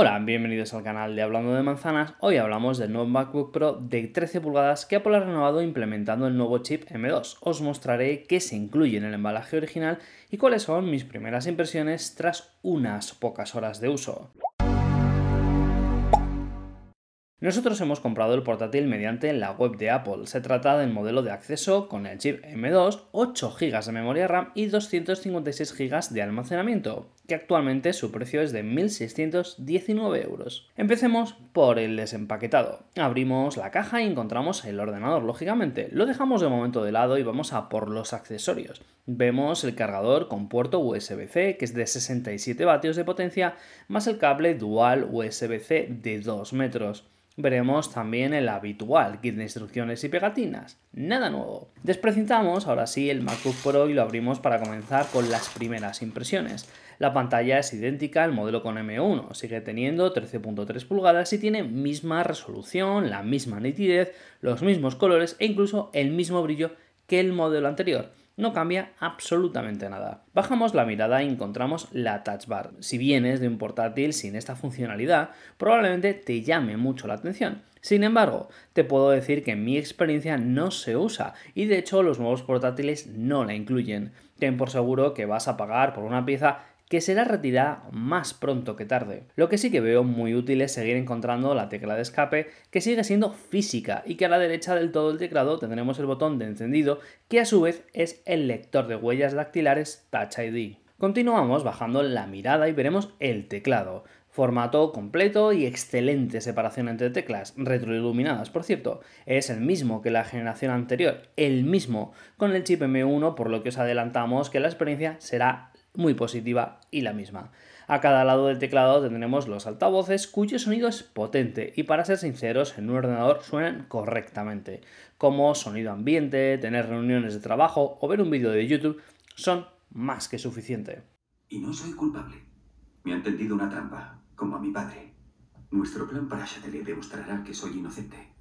Hola, bienvenidos al canal de Hablando de Manzanas. Hoy hablamos del nuevo MacBook Pro de 13 pulgadas que Apple ha renovado implementando el nuevo chip M2. Os mostraré qué se incluye en el embalaje original y cuáles son mis primeras impresiones tras unas pocas horas de uso. Nosotros hemos comprado el portátil mediante la web de Apple. Se trata del modelo de acceso con el chip M2, 8 GB de memoria RAM y 256 GB de almacenamiento, que actualmente su precio es de 1.619 euros. Empecemos por el desempaquetado. Abrimos la caja y encontramos el ordenador, lógicamente. Lo dejamos de momento de lado y vamos a por los accesorios. Vemos el cargador con puerto USB-C, que es de 67 vatios de potencia, más el cable dual USB-C de 2 metros veremos también el habitual kit de instrucciones y pegatinas. Nada nuevo. Desprecintamos ahora sí el MacBook Pro y lo abrimos para comenzar con las primeras impresiones. La pantalla es idéntica al modelo con M1, sigue teniendo 13.3 pulgadas y tiene misma resolución, la misma nitidez, los mismos colores e incluso el mismo brillo que el modelo anterior no cambia absolutamente nada. Bajamos la mirada y encontramos la Touch Bar. Si vienes de un portátil sin esta funcionalidad, probablemente te llame mucho la atención. Sin embargo, te puedo decir que en mi experiencia no se usa y de hecho los nuevos portátiles no la incluyen. Ten por seguro que vas a pagar por una pieza que será retirada más pronto que tarde. Lo que sí que veo muy útil es seguir encontrando la tecla de escape que sigue siendo física y que a la derecha del todo el teclado tendremos el botón de encendido que a su vez es el lector de huellas dactilares Touch ID. Continuamos bajando la mirada y veremos el teclado. Formato completo y excelente separación entre teclas, retroiluminadas por cierto. Es el mismo que la generación anterior, el mismo con el chip M1, por lo que os adelantamos que la experiencia será muy positiva y la misma. A cada lado del teclado tendremos los altavoces cuyo sonido es potente y para ser sinceros en un ordenador suenan correctamente, como sonido ambiente, tener reuniones de trabajo o ver un vídeo de YouTube son más que suficiente. Y no soy culpable. Me han tendido una trampa, como a mi padre. Nuestro plan para Chatelier demostrará que soy inocente.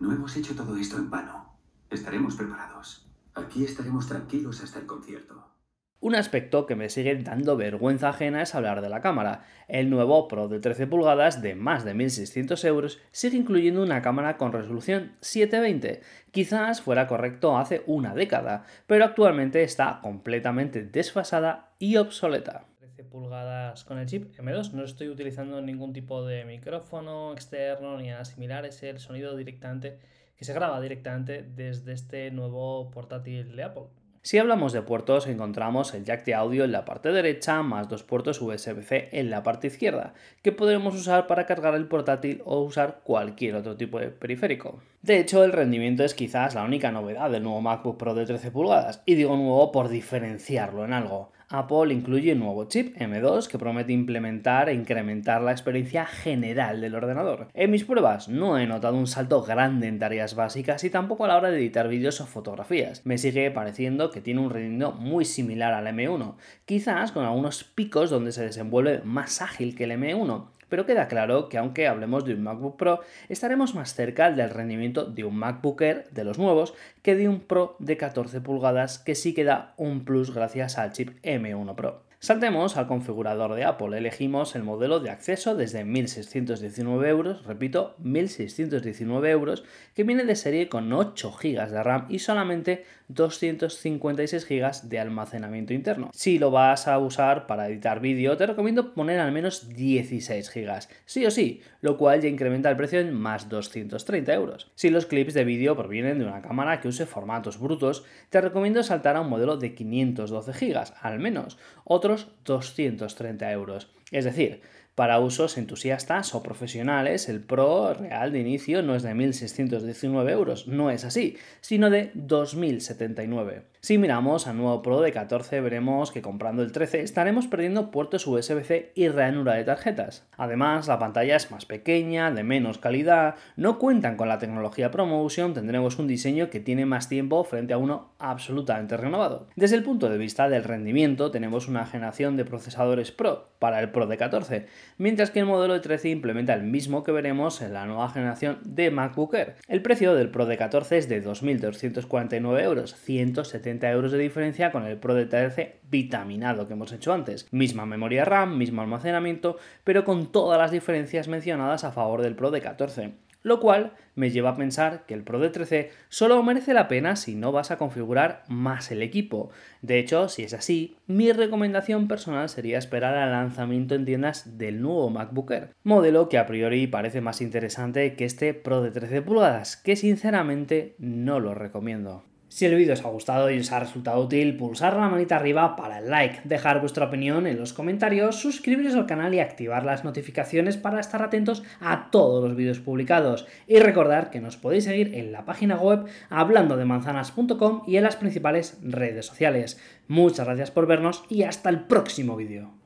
No hemos hecho todo esto en vano. Estaremos preparados. Aquí estaremos tranquilos hasta el concierto. Un aspecto que me sigue dando vergüenza ajena es hablar de la cámara. El nuevo Pro de 13 pulgadas de más de 1600 euros sigue incluyendo una cámara con resolución 720. Quizás fuera correcto hace una década, pero actualmente está completamente desfasada y obsoleta. 13 pulgadas con el chip M2, no estoy utilizando ningún tipo de micrófono externo ni nada similar, es el sonido directamente que se graba directamente desde este nuevo portátil de Apple. Si hablamos de puertos, encontramos el jack de audio en la parte derecha más dos puertos USB-C en la parte izquierda, que podremos usar para cargar el portátil o usar cualquier otro tipo de periférico. De hecho, el rendimiento es quizás la única novedad del nuevo MacBook Pro de 13 pulgadas, y digo nuevo por diferenciarlo en algo. Apple incluye un nuevo chip M2 que promete implementar e incrementar la experiencia general del ordenador. En mis pruebas no he notado un salto grande en tareas básicas y tampoco a la hora de editar vídeos o fotografías. Me sigue pareciendo que tiene un rendimiento muy similar al M1, quizás con algunos picos donde se desenvuelve más ágil que el M1 pero queda claro que aunque hablemos de un MacBook Pro, estaremos más cerca del rendimiento de un MacBook Air de los nuevos que de un Pro de 14 pulgadas que sí que da un plus gracias al chip M1 Pro. Saltemos al configurador de Apple. Elegimos el modelo de acceso desde 1.619 euros, repito, 1.619 euros, que viene de serie con 8 GB de RAM y solamente 256 GB de almacenamiento interno. Si lo vas a usar para editar vídeo, te recomiendo poner al menos 16 GB, sí o sí, lo cual ya incrementa el precio en más 230 euros. Si los clips de vídeo provienen de una cámara que use formatos brutos, te recomiendo saltar a un modelo de 512 GB, al menos. Otro 230 euros. Es decir, para usos entusiastas o profesionales, el Pro real de inicio no es de 1.619 euros, no es así, sino de 2.079. Si miramos al nuevo Pro de 14 veremos que comprando el 13 estaremos perdiendo puertos USB-C y ranura de tarjetas. Además, la pantalla es más pequeña, de menos calidad, no cuentan con la tecnología ProMotion, tendremos un diseño que tiene más tiempo frente a uno absolutamente renovado. Desde el punto de vista del rendimiento tenemos una generación de procesadores Pro para el Pro de 14 mientras que el modelo de 13 implementa el mismo que veremos en la nueva generación de MacBook Air. El precio del Pro de 14 es de 2.249 euros, 170 euros de diferencia con el Pro de 13 vitaminado que hemos hecho antes. Misma memoria RAM, mismo almacenamiento, pero con todas las diferencias mencionadas a favor del Pro de 14 lo cual me lleva a pensar que el Pro de 13 solo merece la pena si no vas a configurar más el equipo. De hecho, si es así, mi recomendación personal sería esperar al lanzamiento en tiendas del nuevo MacBook Air, modelo que a priori parece más interesante que este Pro de 13 pulgadas, que sinceramente no lo recomiendo. Si el vídeo os ha gustado y os ha resultado útil, pulsar la manita arriba para el like, dejar vuestra opinión en los comentarios, suscribiros al canal y activar las notificaciones para estar atentos a todos los vídeos publicados. Y recordar que nos podéis seguir en la página web hablando de manzanas.com y en las principales redes sociales. Muchas gracias por vernos y hasta el próximo vídeo.